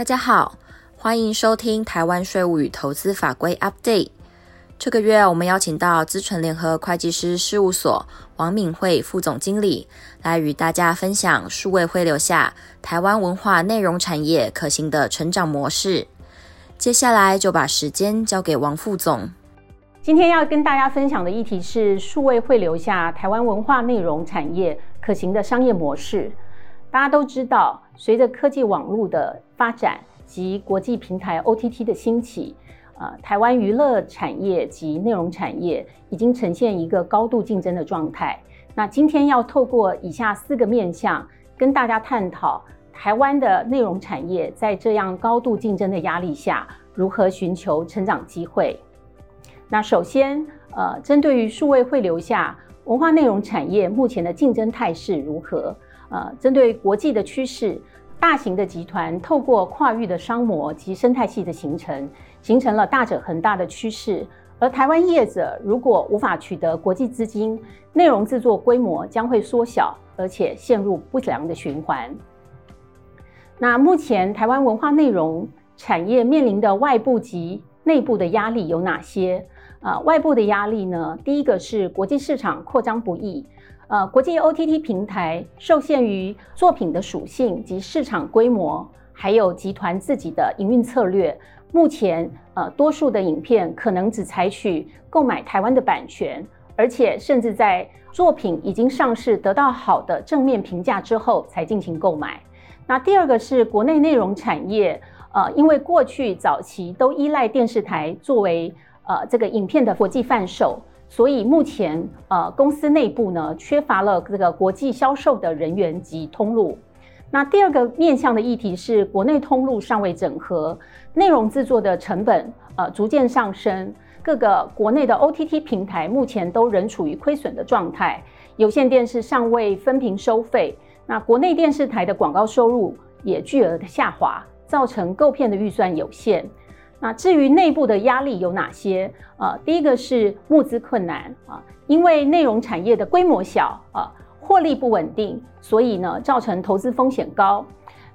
大家好，欢迎收听台湾税务与投资法规 Update。这个月我们邀请到资诚联合会计师事务所王敏慧副总经理来与大家分享数位汇流下台湾文化内容产业可行的成长模式。接下来就把时间交给王副总。今天要跟大家分享的议题是数位汇流下台湾文化内容产业可行的商业模式。大家都知道，随着科技网络的发展及国际平台 OTT 的兴起，呃，台湾娱乐产业及内容产业已经呈现一个高度竞争的状态。那今天要透过以下四个面向，跟大家探讨台湾的内容产业在这样高度竞争的压力下，如何寻求成长机会。那首先，呃，针对于数位汇流下文化内容产业目前的竞争态势如何？呃，针对国际的趋势，大型的集团透过跨域的商模及生态系的形成，形成了大者恒大的趋势。而台湾业者如果无法取得国际资金，内容制作规模将会缩小，而且陷入不良的循环。那目前台湾文化内容产业面临的外部及内部的压力有哪些？呃，外部的压力呢，第一个是国际市场扩张不易。呃，国际 OTT 平台受限于作品的属性及市场规模，还有集团自己的营运策略，目前呃，多数的影片可能只采取购买台湾的版权，而且甚至在作品已经上市得到好的正面评价之后才进行购买。那第二个是国内内容产业，呃，因为过去早期都依赖电视台作为呃这个影片的国际贩售。所以目前，呃，公司内部呢，缺乏了这个国际销售的人员及通路。那第二个面向的议题是，国内通路尚未整合，内容制作的成本呃逐渐上升，各个国内的 OTT 平台目前都仍处于亏损的状态，有线电视尚未分屏收费，那国内电视台的广告收入也巨额的下滑，造成购片的预算有限。那至于内部的压力有哪些？呃，第一个是募资困难啊，因为内容产业的规模小啊，获利不稳定，所以呢，造成投资风险高。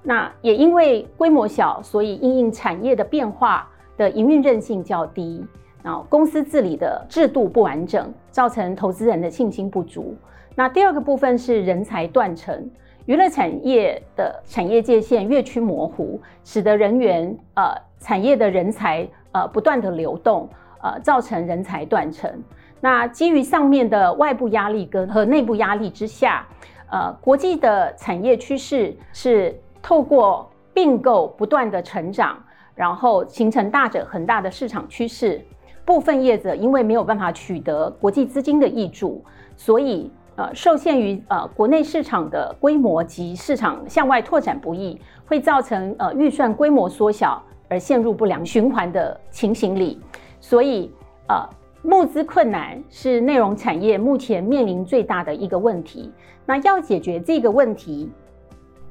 那也因为规模小，所以因应产业的变化的营运韧性较低，然后公司治理的制度不完整，造成投资人的信心不足。那第二个部分是人才断层。娱乐产业的产业界限越趋模糊，使得人员呃产业的人才呃不断的流动，呃造成人才断层。那基于上面的外部压力跟和内部压力之下，呃国际的产业趋势是透过并购不断的成长，然后形成大者恒大的市场趋势。部分业者因为没有办法取得国际资金的挹注，所以。呃，受限于呃国内市场的规模及市场向外拓展不易，会造成呃预算规模缩小而陷入不良循环的情形里。所以呃募资困难是内容产业目前面临最大的一个问题。那要解决这个问题，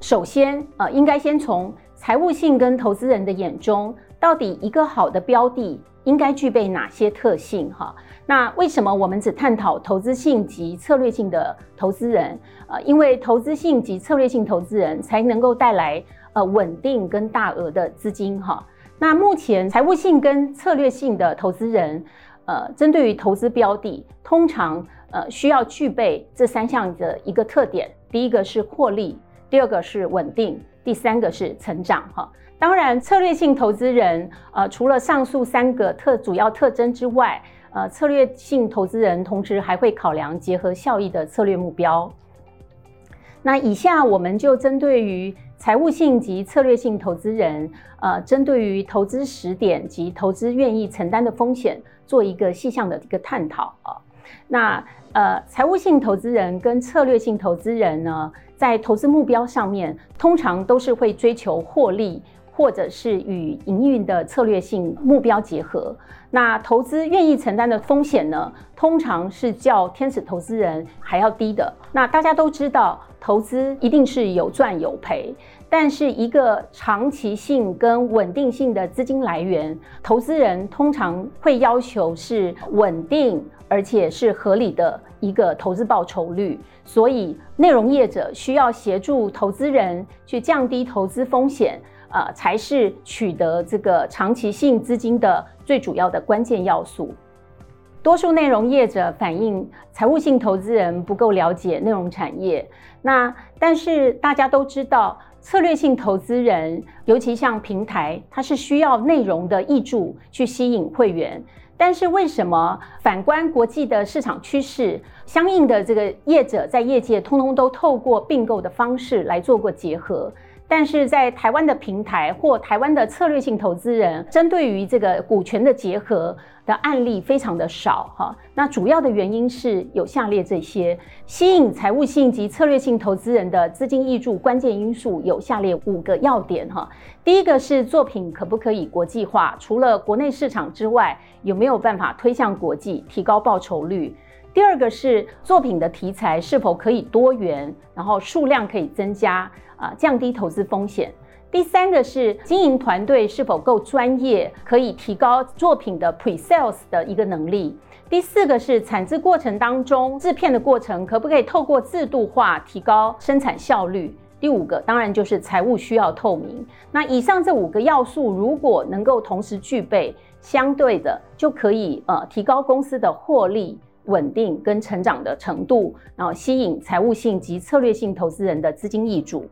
首先呃应该先从财务性跟投资人的眼中，到底一个好的标的应该具备哪些特性哈？那为什么我们只探讨投资性及策略性的投资人？呃，因为投资性及策略性投资人才能够带来呃稳定跟大额的资金哈。那目前财务性跟策略性的投资人，呃，针对于投资标的，通常呃需要具备这三项的一个特点：第一个是获利，第二个是稳定，第三个是成长哈。当然，策略性投资人呃除了上述三个特主要特征之外，呃，策略性投资人同时还会考量结合效益的策略目标。那以下我们就针对于财务性及策略性投资人，呃，针对于投资时点及投资愿意承担的风险，做一个细项的一个探讨啊。那呃，财务性投资人跟策略性投资人呢，在投资目标上面，通常都是会追求获利。或者是与营运的策略性目标结合，那投资愿意承担的风险呢，通常是较天使投资人还要低的。那大家都知道，投资一定是有赚有赔，但是一个长期性跟稳定性的资金来源，投资人通常会要求是稳定而且是合理的一个投资报酬率。所以，内容业者需要协助投资人去降低投资风险。呃，才是取得这个长期性资金的最主要的关键要素。多数内容业者反映，财务性投资人不够了解内容产业。那但是大家都知道，策略性投资人，尤其像平台，它是需要内容的挹注去吸引会员。但是为什么反观国际的市场趋势，相应的这个业者在业界通通都透过并购的方式来做过结合？但是在台湾的平台或台湾的策略性投资人，针对于这个股权的结合的案例非常的少哈。那主要的原因是有下列这些吸引财务性及策略性投资人的资金挹注关键因素有下列五个要点哈。第一个是作品可不可以国际化，除了国内市场之外，有没有办法推向国际，提高报酬率？第二个是作品的题材是否可以多元，然后数量可以增加。啊，降低投资风险。第三个是经营团队是否够专业，可以提高作品的 pre-sales 的一个能力。第四个是产制过程当中制片的过程可不可以透过制度化提高生产效率。第五个当然就是财务需要透明。那以上这五个要素如果能够同时具备，相对的就可以呃提高公司的获利。稳定跟成长的程度，然后吸引财务性及策略性投资人的资金易主。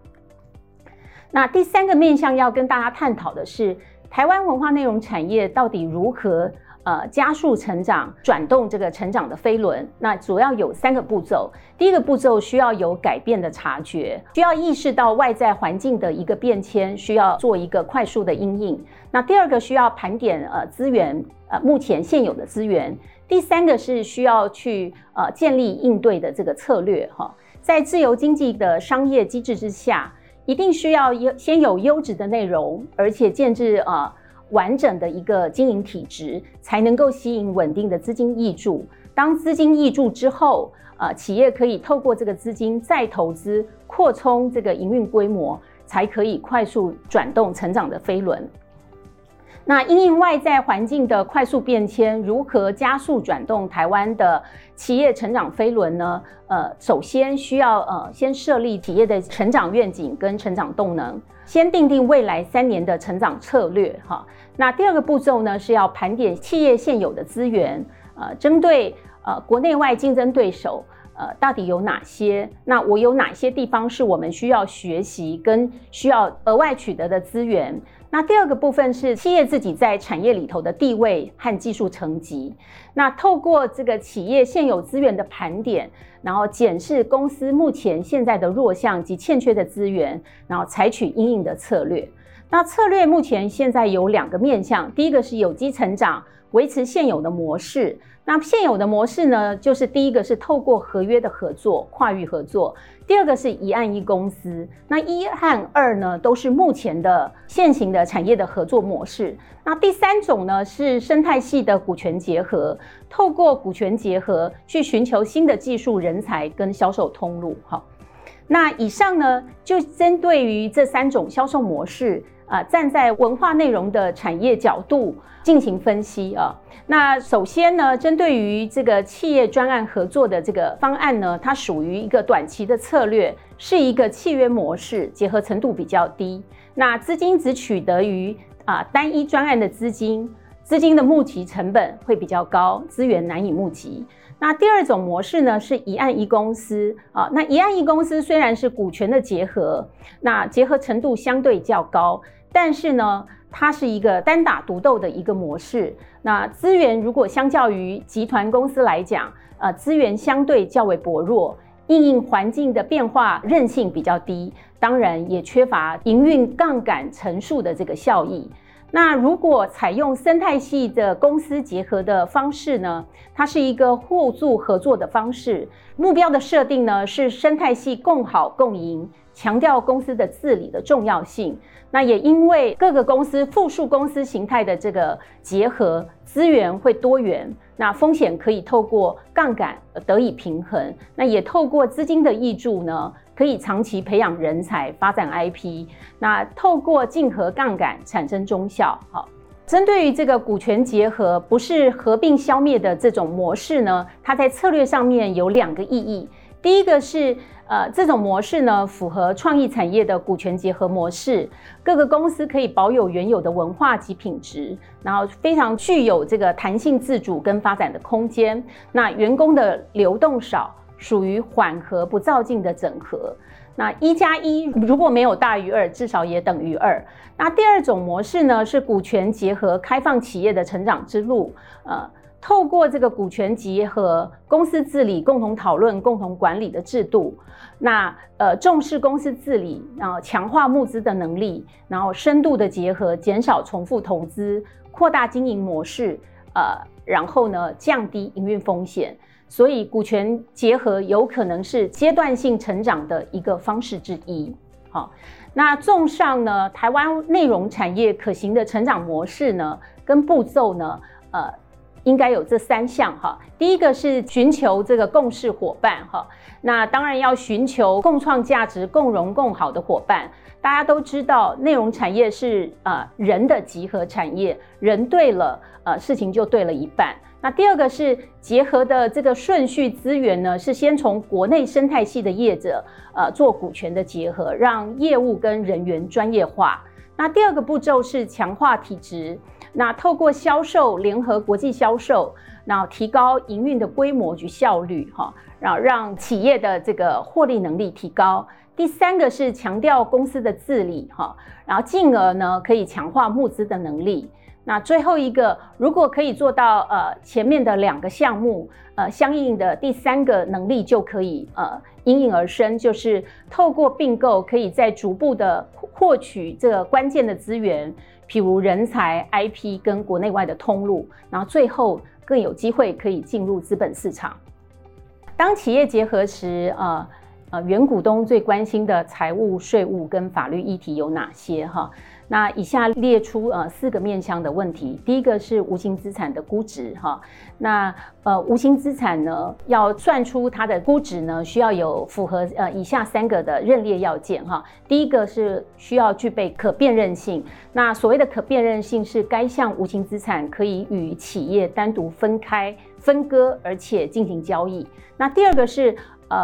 那第三个面向要跟大家探讨的是，台湾文化内容产业到底如何呃加速成长，转动这个成长的飞轮？那主要有三个步骤。第一个步骤需要有改变的察觉，需要意识到外在环境的一个变迁，需要做一个快速的因应。那第二个需要盘点呃资源，呃目前现有的资源。第三个是需要去呃建立应对的这个策略哈，在自由经济的商业机制之下，一定需要优先有优质的内容，而且建置呃完整的一个经营体制，才能够吸引稳定的资金挹注。当资金挹注之后，呃企业可以透过这个资金再投资，扩充这个营运规模，才可以快速转动成长的飞轮。那因应外在环境的快速变迁，如何加速转动台湾的企业成长飞轮呢？呃，首先需要呃先设立企业的成长愿景跟成长动能，先订定未来三年的成长策略哈。那第二个步骤呢，是要盘点企业现有的资源，呃，针对呃国内外竞争对手，呃，到底有哪些？那我有哪些地方是我们需要学习跟需要额外取得的资源？那第二个部分是企业自己在产业里头的地位和技术层级。那透过这个企业现有资源的盘点，然后检视公司目前现在的弱项及欠缺的资源，然后采取因应的策略。那策略目前现在有两个面向，第一个是有机成长，维持现有的模式。那现有的模式呢，就是第一个是透过合约的合作，跨域合作；第二个是一案一公司。那一和二呢，都是目前的现行的产业的合作模式。那第三种呢，是生态系的股权结合，透过股权结合去寻求新的技术人才跟销售通路。好，那以上呢，就针对于这三种销售模式。啊，站在文化内容的产业角度进行分析啊。那首先呢，针对于这个企业专案合作的这个方案呢，它属于一个短期的策略，是一个契约模式，结合程度比较低。那资金只取得于啊单一专案的资金，资金的募集成本会比较高，资源难以募集。那第二种模式呢，是一案一公司啊。那一案一公司虽然是股权的结合，那结合程度相对较高。但是呢，它是一个单打独斗的一个模式。那资源如果相较于集团公司来讲，呃，资源相对较为薄弱，应应环境的变化韧性比较低，当然也缺乏营运杠杆乘数的这个效益。那如果采用生态系的公司结合的方式呢，它是一个互助合作的方式，目标的设定呢是生态系共好共赢。强调公司的治理的重要性，那也因为各个公司复数公司形态的这个结合，资源会多元，那风险可以透过杠杆得以平衡，那也透过资金的挹注呢，可以长期培养人才、发展 IP，那透过竞合杠杆产生综效。好，针对于这个股权结合不是合并消灭的这种模式呢，它在策略上面有两个意义。第一个是呃，这种模式呢，符合创意产业的股权结合模式，各个公司可以保有原有的文化及品质，然后非常具有这个弹性自主跟发展的空间。那员工的流动少，属于缓和不造进的整合。那一加一如果没有大于二，至少也等于二。那第二种模式呢，是股权结合开放企业的成长之路，呃。透过这个股权结合、公司治理、共同讨论、共同管理的制度，那呃重视公司治理，然后强化募资的能力，然后深度的结合，减少重复投资，扩大经营模式，呃，然后呢降低营运风险。所以股权结合有可能是阶段性成长的一个方式之一。好，那综上呢，台湾内容产业可行的成长模式呢，跟步骤呢，呃。应该有这三项哈，第一个是寻求这个共事伙伴哈，那当然要寻求共创价值、共荣共好的伙伴。大家都知道，内容产业是呃人的集合产业，人对了，呃事情就对了一半。那第二个是结合的这个顺序资源呢，是先从国内生态系的业者呃做股权的结合，让业务跟人员专业化。那第二个步骤是强化体质。那透过销售联合国际销售，然后提高营运的规模及效率，哈，然后让企业的这个获利能力提高。第三个是强调公司的治理，哈，然后进而呢可以强化募资的能力。那最后一个，如果可以做到呃前面的两个项目，呃相应的第三个能力就可以呃应运而生，就是透过并购，可以在逐步的获取这个关键的资源。譬如人才、IP 跟国内外的通路，然后最后更有机会可以进入资本市场。当企业结合时，呃呃，原股东最关心的财务、税务跟法律议题有哪些？哈。那以下列出呃四个面向的问题，第一个是无形资产的估值哈。那呃无形资产呢，要算出它的估值呢，需要有符合呃以下三个的认列要件哈。第一个是需要具备可辨认性，那所谓的可辨认性是该项无形资产可以与企业单独分开分割，而且进行交易。那第二个是呃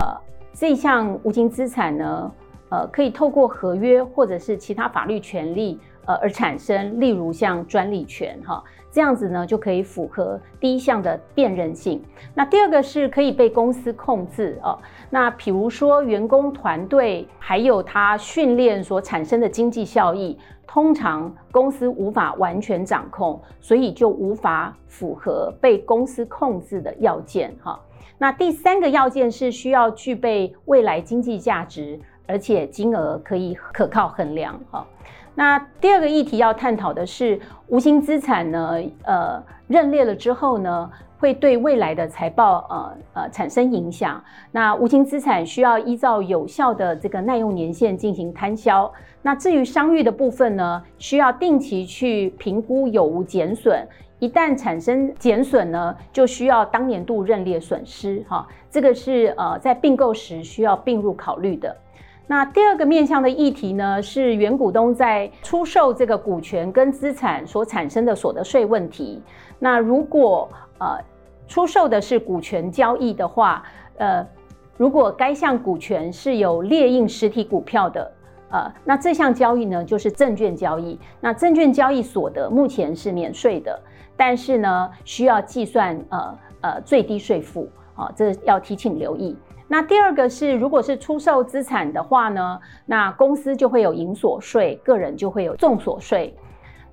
这项无形资产呢。呃，可以透过合约或者是其他法律权利，呃，而产生，例如像专利权，哈，这样子呢就可以符合第一项的辨认性。那第二个是可以被公司控制哦。那比如说员工团队还有他训练所产生的经济效益，通常公司无法完全掌控，所以就无法符合被公司控制的要件，哈。那第三个要件是需要具备未来经济价值。而且金额可以可靠衡量哈。那第二个议题要探讨的是无形资产呢，呃，认列了之后呢，会对未来的财报呃呃产生影响。那无形资产需要依照有效的这个耐用年限进行摊销。那至于商誉的部分呢，需要定期去评估有无减损。一旦产生减损呢，就需要当年度认列损失哈。这个是呃在并购时需要并入考虑的。那第二个面向的议题呢，是原股东在出售这个股权跟资产所产生的所得税问题。那如果呃出售的是股权交易的话，呃，如果该项股权是有列印实体股票的，呃，那这项交易呢就是证券交易。那证券交易所得目前是免税的，但是呢需要计算呃呃最低税负，啊，这要提醒留意。那第二个是，如果是出售资产的话呢，那公司就会有营所税，个人就会有重所税。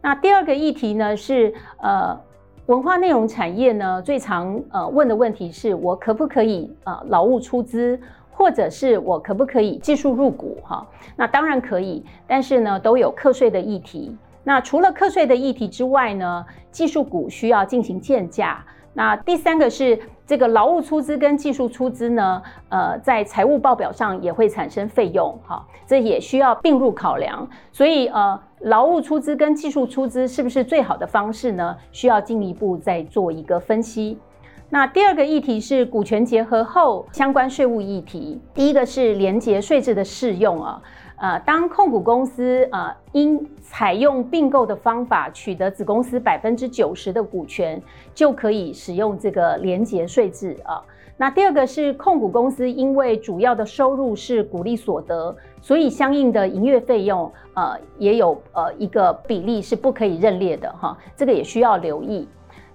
那第二个议题呢是，呃，文化内容产业呢最常呃问的问题是我可不可以呃劳务出资，或者是我可不可以技术入股哈？那当然可以，但是呢都有课税的议题。那除了课税的议题之外呢，技术股需要进行建价。那第三个是这个劳务出资跟技术出资呢，呃，在财务报表上也会产生费用，哈，这也需要并入考量。所以呃，劳务出资跟技术出资是不是最好的方式呢？需要进一步再做一个分析。那第二个议题是股权结合后相关税务议题，第一个是连结税制的适用啊。呃，当控股公司呃因采用并购的方法取得子公司百分之九十的股权，就可以使用这个连结税制啊。那第二个是控股公司，因为主要的收入是股利所得，所以相应的营业费用，呃，也有呃一个比例是不可以认列的哈，这个也需要留意。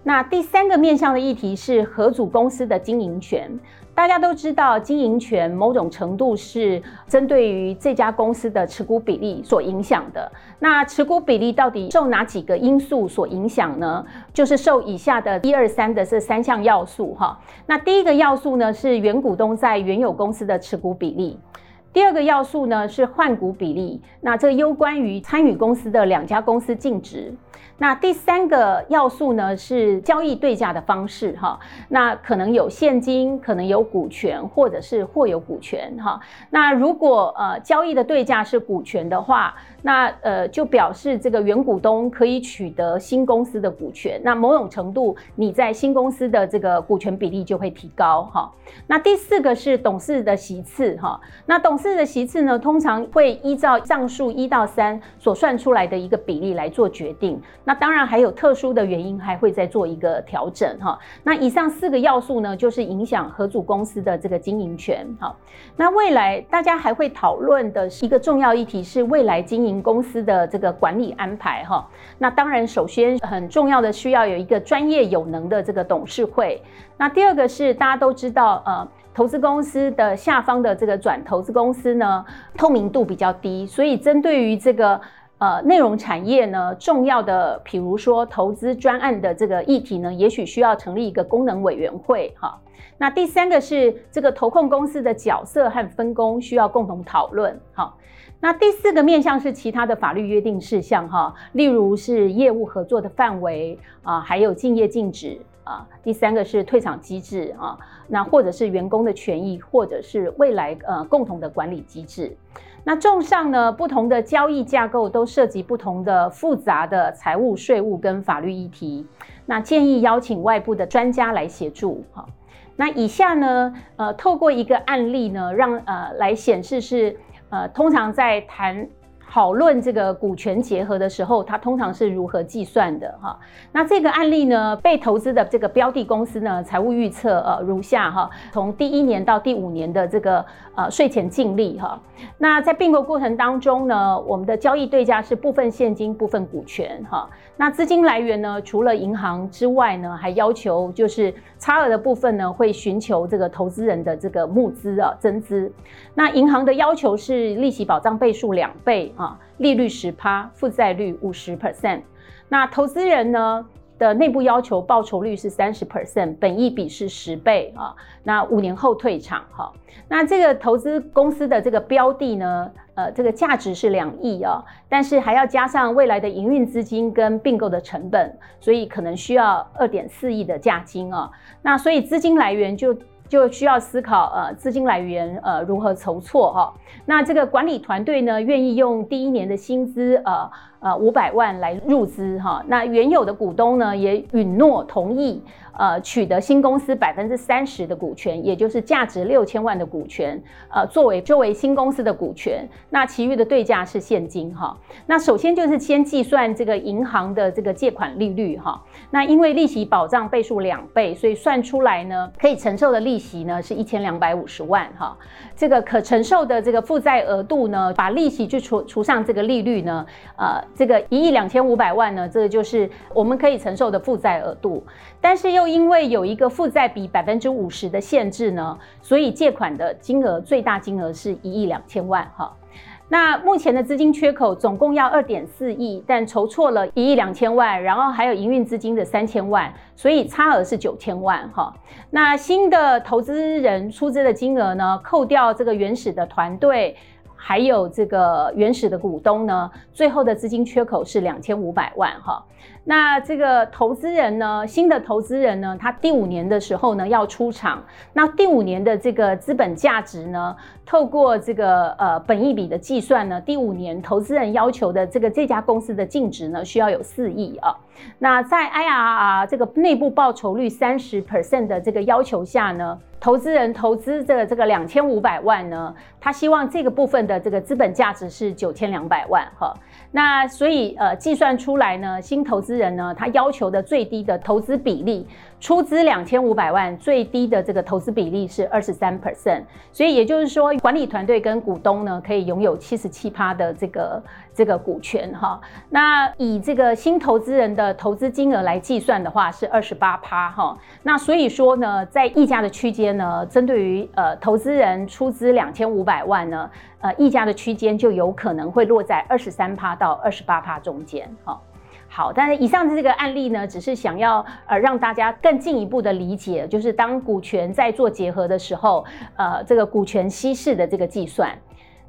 那第三个面向的议题是合组公司的经营权。大家都知道，经营权某种程度是针对于这家公司的持股比例所影响的。那持股比例到底受哪几个因素所影响呢？就是受以下的一二三的这三项要素哈。那第一个要素呢是原股东在原有公司的持股比例。第二个要素呢是换股比例，那这攸关于参与公司的两家公司净值。那第三个要素呢是交易对价的方式哈，那可能有现金，可能有股权，或者是或有股权哈。那如果呃交易的对价是股权的话，那呃就表示这个原股东可以取得新公司的股权，那某种程度你在新公司的这个股权比例就会提高哈。那第四个是董事的席次哈，那董事的席次呢通常会依照上述一到三所算出来的一个比例来做决定。那当然还有特殊的原因，还会再做一个调整哈。那以上四个要素呢，就是影响合组公司的这个经营权哈。那未来大家还会讨论的是一个重要议题是未来经营公司的这个管理安排哈。那当然首先很重要的需要有一个专业有能的这个董事会。那第二个是大家都知道呃，投资公司的下方的这个转投资公司呢，透明度比较低，所以针对于这个。呃，内容产业呢，重要的，比如说投资专案的这个议题呢，也许需要成立一个功能委员会哈。那第三个是这个投控公司的角色和分工需要共同讨论哈。那第四个面向是其他的法律约定事项哈，例如是业务合作的范围啊，还有竞业禁止啊。第三个是退场机制啊，那或者是员工的权益，或者是未来呃共同的管理机制。那综上呢，不同的交易架构都涉及不同的复杂的财务、税务跟法律议题。那建议邀请外部的专家来协助。哈，那以下呢，呃，透过一个案例呢，让呃来显示是呃，通常在谈。讨论这个股权结合的时候，它通常是如何计算的哈？那这个案例呢，被投资的这个标的公司呢，财务预测呃如下哈，从第一年到第五年的这个呃税前净利哈。那在并购过程当中呢，我们的交易对价是部分现金、部分股权哈。那资金来源呢，除了银行之外呢，还要求就是差额的部分呢，会寻求这个投资人的这个募资啊增资。那银行的要求是利息保障倍数两倍。啊，利率十趴，负债率五十 percent。那投资人呢的内部要求报酬率是三十 percent，本益比是十倍啊。那五年后退场哈。那这个投资公司的这个标的呢，呃，这个价值是两亿啊，但是还要加上未来的营运资金跟并购的成本，所以可能需要二点四亿的价金啊。那所以资金来源就。就需要思考呃资金来源呃如何筹措哈，那这个管理团队呢愿意用第一年的薪资呃呃五百万来入资哈，那原有的股东呢也允诺同意。呃，取得新公司百分之三十的股权，也就是价值六千万的股权，呃，作为作为新公司的股权，那其余的对价是现金哈。那首先就是先计算这个银行的这个借款利率哈。那因为利息保障倍数两倍，所以算出来呢，可以承受的利息呢是一千两百五十万哈。这个可承受的这个负债额度呢，把利息去除除上这个利率呢，呃，这个一亿两千五百万呢，这个就是我们可以承受的负债额度，但是又又因为有一个负债比百分之五十的限制呢，所以借款的金额最大金额是一亿两千万哈。那目前的资金缺口总共要二点四亿，但筹措了一亿两千万，然后还有营运资金的三千万，所以差额是九千万哈。那新的投资人出资的金额呢，扣掉这个原始的团队。还有这个原始的股东呢，最后的资金缺口是两千五百万哈。那这个投资人呢，新的投资人呢，他第五年的时候呢要出场。那第五年的这个资本价值呢，透过这个呃本益比的计算呢，第五年投资人要求的这个这家公司的净值呢，需要有四亿啊。那在 IRR 这个内部报酬率三十 percent 的这个要求下呢，投资人投资的这个两千五百万呢，他希望这个部分的这个资本价值是九千两百万哈。那所以呃计算出来呢，新投资人呢，他要求的最低的投资比例出资两千五百万，最低的这个投资比例是二十三 percent，所以也就是说，管理团队跟股东呢可以拥有七十七趴的这个这个股权哈。那以这个新投资人的投资金额来计算的话，是二十八趴哈。那所以说呢，在溢价的区间呢，针对于呃投资人出资两千五百万呢，呃溢价的区间就有可能会落在二十三趴到二十八趴中间哈。好，但是以上的这个案例呢，只是想要呃让大家更进一步的理解，就是当股权在做结合的时候，呃，这个股权稀释的这个计算。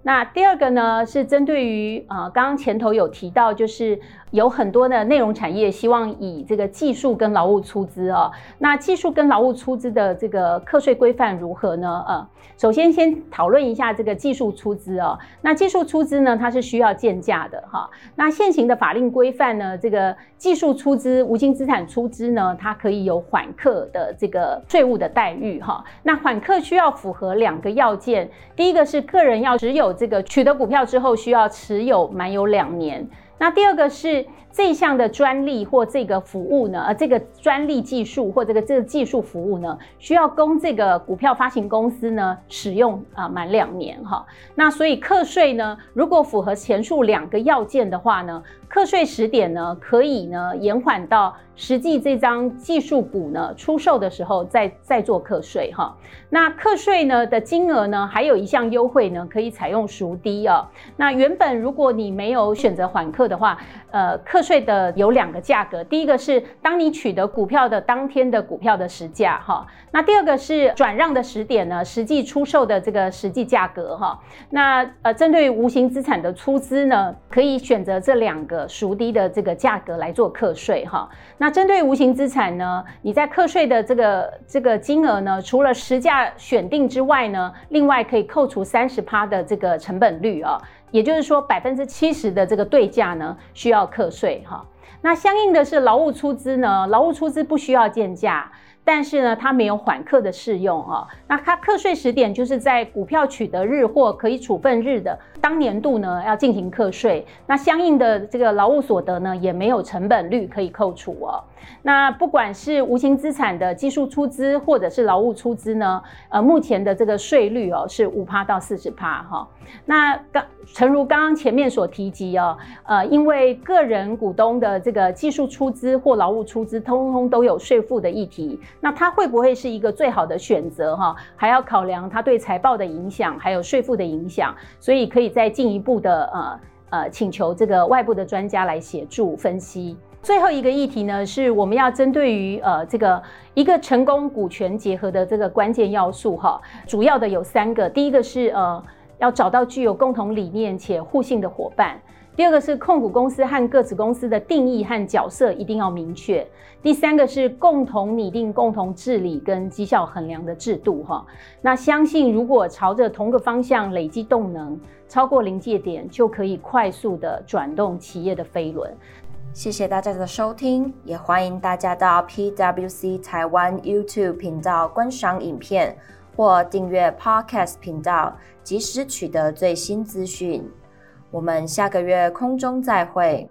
那第二个呢，是针对于呃刚刚前头有提到，就是。有很多的内容产业希望以这个技术跟劳务出资哦。那技术跟劳务出资的这个课税规范如何呢？呃，首先先讨论一下这个技术出资哦。那技术出资呢，它是需要建价的哈。那现行的法令规范呢，这个技术出资、无形资产出资呢，它可以有缓课的这个税务的待遇哈。那缓课需要符合两个要件，第一个是个人要持有这个取得股票之后需要持有满有两年。那第二个是这项的专利或这个服务呢，呃，这个专利技术或这个这个技术服务呢，需要供这个股票发行公司呢使用啊满两年哈。那所以课税呢，如果符合前述两个要件的话呢，课税时点呢可以呢延缓到实际这张技术股呢出售的时候再再做课税哈。那课税呢的金额呢还有一项优惠呢，可以采用赎低哦。那原本如果你没有选择缓课的话，呃，课税的有两个价格，第一个是当你取得股票的当天的股票的实价哈，那第二个是转让的时点呢，实际出售的这个实际价格哈。那呃，针对无形资产的出资呢，可以选择这两个赎低的这个价格来做课税哈。那针对无形资产呢，你在课税的这个这个金额呢，除了实价选定之外呢，另外可以扣除三十趴的这个成本率啊。也就是说，百分之七十的这个对价呢，需要课税哈。那相应的是劳务出资呢，劳务出资不需要建价，但是呢，它没有缓课的适用啊。那它课税时点就是在股票取得日或可以处分日的当年度呢，要进行课税。那相应的这个劳务所得呢，也没有成本率可以扣除哦。那不管是无形资产的技术出资，或者是劳务出资呢，呃，目前的这个税率哦是五趴到四十趴哈。那刚诚如刚刚前面所提及哦，呃，因为个人股东的这个技术出资或劳务出资，通通都有税负的议题，那它会不会是一个最好的选择哈？还要考量它对财报的影响，还有税负的影响，所以可以再进一步的呃呃请求这个外部的专家来协助分析。最后一个议题呢，是我们要针对于呃这个一个成功股权结合的这个关键要素哈，主要的有三个，第一个是呃要找到具有共同理念且互信的伙伴，第二个是控股公司和各子公司的定义和角色一定要明确，第三个是共同拟定共同治理跟绩效衡量的制度哈。那相信如果朝着同个方向累积动能，超过临界点，就可以快速的转动企业的飞轮。谢谢大家的收听，也欢迎大家到 PWC 台湾 YouTube 频道观赏影片或订阅 Podcast 频道，及时取得最新资讯。我们下个月空中再会。